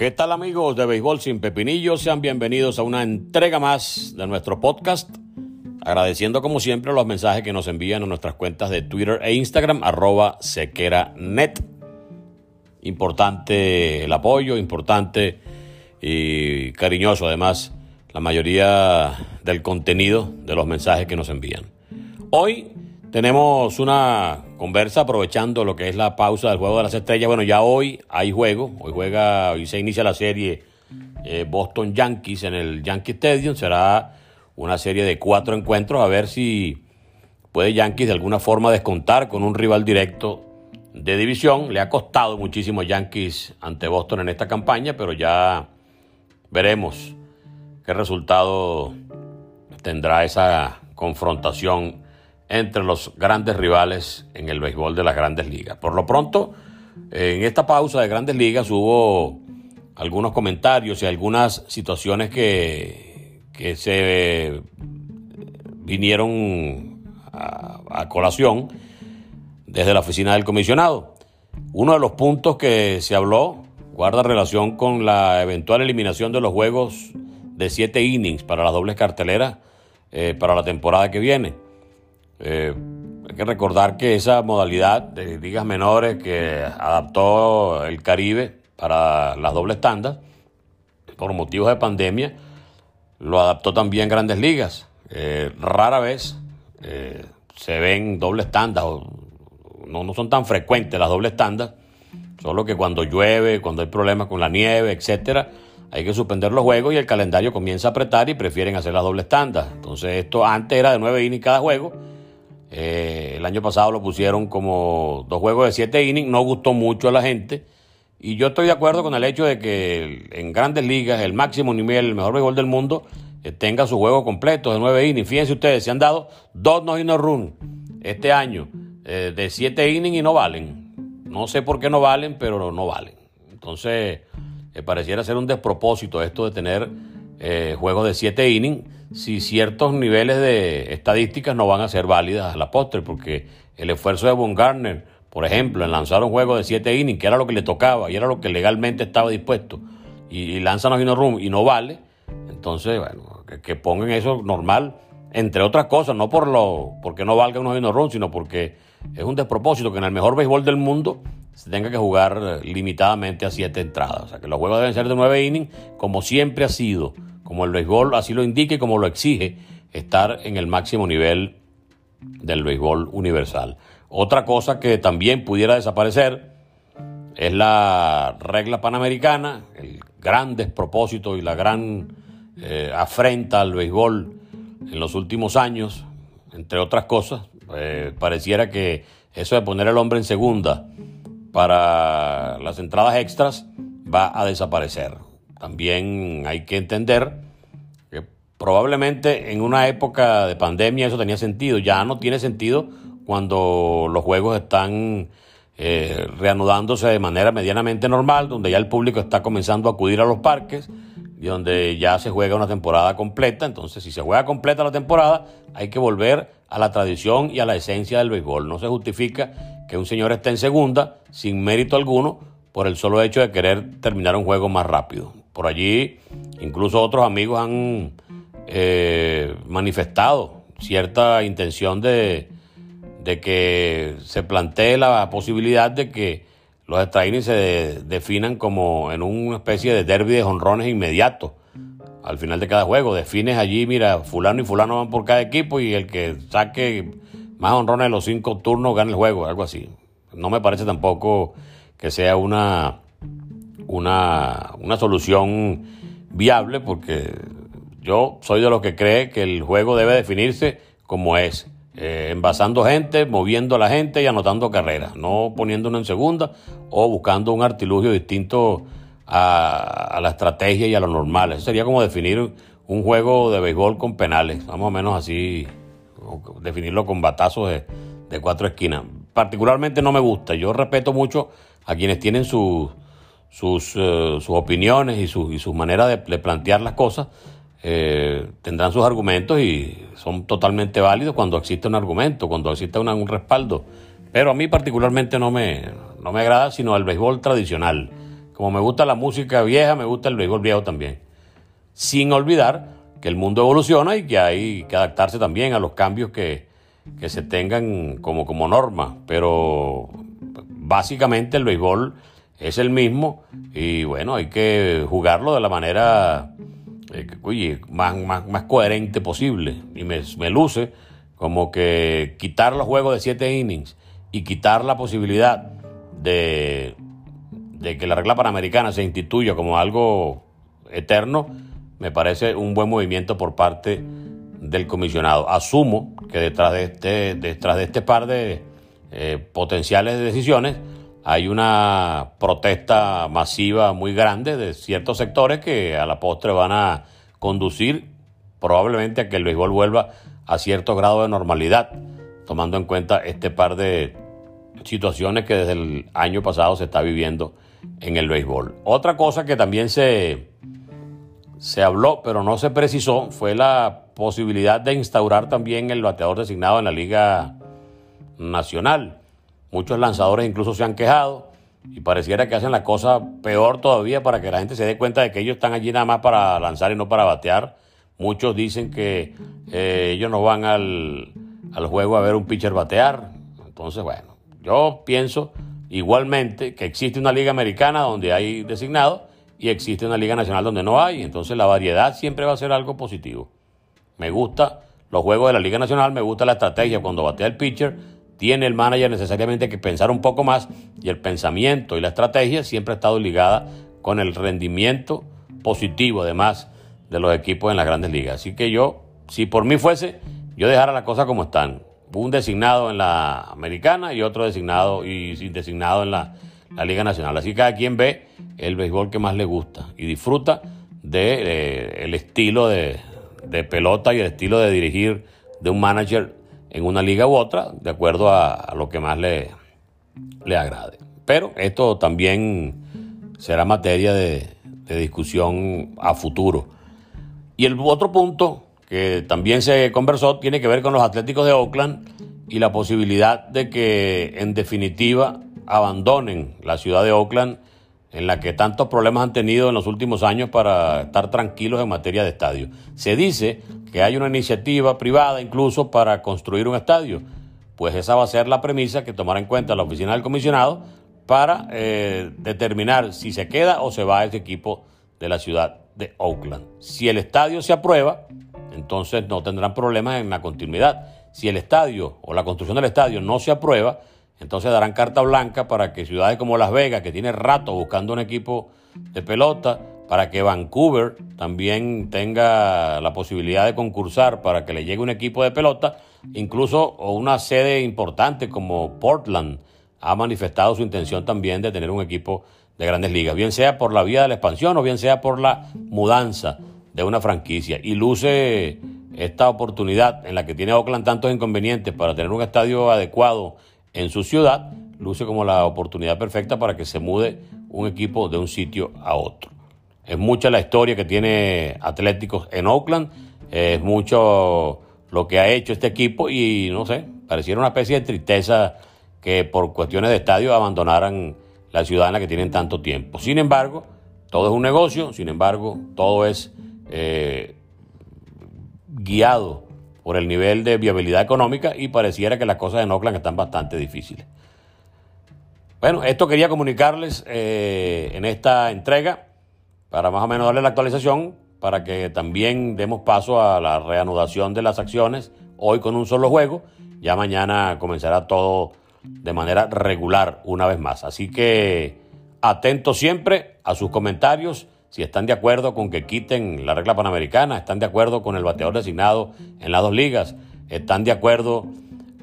¿Qué tal amigos de Béisbol sin Pepinillos? Sean bienvenidos a una entrega más de nuestro podcast. Agradeciendo como siempre los mensajes que nos envían a nuestras cuentas de Twitter e Instagram, arroba sequeranet. Importante el apoyo, importante y cariñoso además la mayoría del contenido de los mensajes que nos envían. Hoy tenemos una conversa aprovechando lo que es la pausa del juego de las estrellas. Bueno, ya hoy hay juego, hoy juega, hoy se inicia la serie eh, Boston Yankees en el Yankee Stadium. Será una serie de cuatro encuentros a ver si puede Yankees de alguna forma descontar con un rival directo de división. Le ha costado muchísimo Yankees ante Boston en esta campaña, pero ya veremos qué resultado tendrá esa confrontación entre los grandes rivales en el béisbol de las grandes ligas. Por lo pronto, en esta pausa de grandes ligas hubo algunos comentarios y algunas situaciones que, que se vinieron a, colación desde la oficina del comisionado. Uno de los puntos que se habló guarda relación con la eventual eliminación de los juegos de siete innings para las dobles carteleras eh, para la temporada que viene. Eh, hay que recordar que esa modalidad de ligas menores que adaptó el Caribe para las dobles tandas, por motivos de pandemia, lo adaptó también Grandes Ligas. Eh, rara vez se ven dobles tandas no, no son tan frecuentes las dobles tandas, solo que cuando llueve, cuando hay problemas con la nieve, etcétera, hay que suspender los juegos y el calendario comienza a apretar y prefieren hacer las dobles tandas. Entonces, esto antes era de nueve innings cada juego. Eh, el año pasado lo pusieron como dos juegos de siete innings, no gustó mucho a la gente. Y yo estoy de acuerdo con el hecho de que en grandes ligas, el máximo nivel, el mejor béisbol del mundo, eh, tenga su juego completo de nueve innings. Fíjense ustedes, se han dado dos no no run este año. Eh, de siete innings y no valen. No sé por qué no valen, pero no valen. Entonces, pareciera ser un despropósito esto de tener eh, juegos de siete innings si ciertos niveles de estadísticas no van a ser válidas a la postre, porque el esfuerzo de Von Garner, por ejemplo, en lanzar un juego de siete innings, que era lo que le tocaba y era lo que legalmente estaba dispuesto, y, lanzan a Room y no vale, entonces, bueno, que, pongan eso normal, entre otras cosas, no por lo porque no valga unos Room, sino porque es un despropósito que en el mejor béisbol del mundo se tenga que jugar limitadamente a siete entradas. O sea, que los juegos deben ser de nueve innings, como siempre ha sido, como el béisbol así lo indica y como lo exige, estar en el máximo nivel del béisbol universal. Otra cosa que también pudiera desaparecer es la regla panamericana, el gran despropósito y la gran eh, afrenta al béisbol en los últimos años, entre otras cosas, eh, pareciera que eso de poner al hombre en segunda para las entradas extras va a desaparecer. También hay que entender que probablemente en una época de pandemia eso tenía sentido, ya no tiene sentido cuando los juegos están eh, reanudándose de manera medianamente normal, donde ya el público está comenzando a acudir a los parques y donde ya se juega una temporada completa. Entonces, si se juega completa la temporada, hay que volver a la tradición y a la esencia del béisbol. No se justifica que un señor esté en segunda sin mérito alguno por el solo hecho de querer terminar un juego más rápido. Por allí, incluso otros amigos han eh, manifestado cierta intención de, de que se plantee la posibilidad de que los extra se definan como en una especie de derby de honrones inmediatos al final de cada juego. Defines allí, mira, fulano y fulano van por cada equipo y el que saque más honrones en los cinco turnos gana el juego, algo así. No me parece tampoco que sea una, una, una solución viable porque yo soy de los que cree que el juego debe definirse como es eh, envasando gente, moviendo a la gente y anotando carreras, no poniéndonos en segunda o buscando un artilugio distinto a, la estrategia y a lo normal. Eso sería como definir un juego de béisbol con penales, más o menos así, definirlo con batazos de, cuatro esquinas. Particularmente no me gusta. Yo respeto mucho a quienes tienen sus, sus, eh, sus opiniones y, sus, y sus maneras de, plantear las cosas. Eh, tendrán sus argumentos y son totalmente válidos cuando existe un argumento, cuando existe un respaldo. Pero a mí particularmente no me, no me agrada, sino el béisbol tradicional. Como me gusta la música vieja, me gusta el béisbol viejo también. Sin olvidar que el mundo evoluciona y que hay que adaptarse también a los cambios que, que se tengan como, como norma. Pero básicamente el béisbol es el mismo y bueno, hay que jugarlo de la manera eh, más, más, coherente posible. Y me, me luce como que quitar los juegos de siete innings y quitar la posibilidad de, de que la regla panamericana se instituya como algo eterno, me parece un buen movimiento por parte del comisionado. Asumo que detrás de este, detrás de este par de eh, potenciales decisiones hay una protesta masiva muy grande de ciertos sectores que a la postre van a conducir probablemente a que el béisbol vuelva a cierto grado de normalidad, tomando en cuenta este par de situaciones que desde el año pasado se está viviendo en el béisbol. Otra cosa que también se, se habló, pero no se precisó, fue la posibilidad de instaurar también el bateador designado en la Liga Nacional. Muchos lanzadores incluso se han quejado y pareciera que hacen la cosa peor todavía para que la gente se dé cuenta de que ellos están allí nada más para lanzar y no para batear. Muchos dicen que eh, ellos no van al, al juego a ver un pitcher batear. Entonces, bueno, yo pienso igualmente que existe una liga americana donde hay designado y existe una liga nacional donde no hay. Entonces la variedad siempre va a ser algo positivo. Me gusta los juegos de la liga nacional, me gusta la estrategia cuando batea el pitcher. Tiene el manager necesariamente que pensar un poco más y el pensamiento y la estrategia siempre ha estado ligada con el rendimiento positivo además de los equipos en las grandes ligas. Así que yo, si por mí fuese, yo dejara las cosas como están un designado en la americana y otro designado y designado en la, Liga Nacional. Así que cada quien ve el béisbol que más le gusta y disfruta de, eh, el estilo de, pelota y el estilo de dirigir de un manager en una liga u otra, de acuerdo a, lo que más le, le agrade. Pero esto también será materia de, de discusión a futuro. Y el otro punto que también se conversó tiene que ver con los Atléticos de Oakland y la posibilidad de que en definitiva abandonen la ciudad de Oakland en la que tantos problemas han tenido en los últimos años para estar tranquilos en materia de estadio. Se dice que hay una iniciativa privada incluso para construir un estadio, pues esa va a ser la premisa que tomará en cuenta la oficina del comisionado para eh, determinar si se queda o se va ese equipo de la ciudad de Oakland. Si el estadio se aprueba, entonces no tendrán problemas en la continuidad. Si el estadio o la construcción del estadio no se aprueba, entonces darán carta blanca para que ciudades como Las Vegas, que tiene rato buscando un equipo de pelota, para que Vancouver también tenga la posibilidad de concursar para que le llegue un equipo de pelota, incluso una sede importante como Portland ha manifestado su intención también de tener un equipo de grandes ligas, bien sea por la vía de la expansión o bien sea por la mudanza de una franquicia. Y luce esta oportunidad en la que tiene Oakland tantos inconvenientes para tener un estadio adecuado en su ciudad, luce como la oportunidad perfecta para que se mude un equipo de un sitio a otro. Es mucha la historia que tiene Atléticos en Oakland, es mucho lo que ha hecho este equipo y no sé, pareciera una especie de tristeza que por cuestiones de estadio abandonaran la ciudad en la que tienen tanto tiempo. Sin embargo, todo es un negocio, sin embargo, todo es eh, guiado por el nivel de viabilidad económica y pareciera que las cosas en Oakland están bastante difíciles. Bueno, esto quería comunicarles eh, en esta entrega para más o menos darle la actualización para que también demos paso a la reanudación de las acciones hoy con un solo juego. Ya mañana comenzará todo de manera regular una vez más. Así que atentos siempre a sus comentarios si están de acuerdo con que quiten la regla panamericana, están de acuerdo con el bateador designado en las dos ligas, están de acuerdo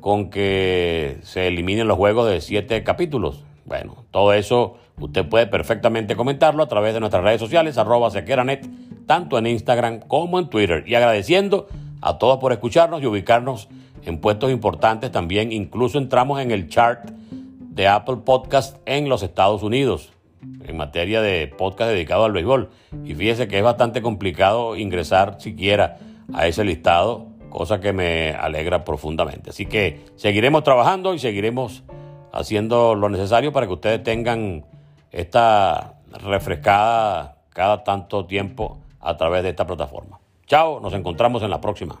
con que se eliminen los juegos de siete capítulos. Bueno, todo eso usted puede perfectamente comentarlo a través de nuestras redes sociales, arroba sequeranet, tanto en Instagram como en Twitter. Y agradeciendo a todos por escucharnos y ubicarnos en puestos importantes también. Incluso entramos en el chart de Apple Podcast en los Estados Unidos en materia de podcast dedicado al béisbol. Y fíjese que es bastante complicado ingresar siquiera a ese listado, cosa que me alegra profundamente. Así que seguiremos trabajando y seguiremos haciendo lo necesario para que ustedes tengan esta refrescada cada tanto tiempo a través de esta plataforma. Chao, nos encontramos en la próxima.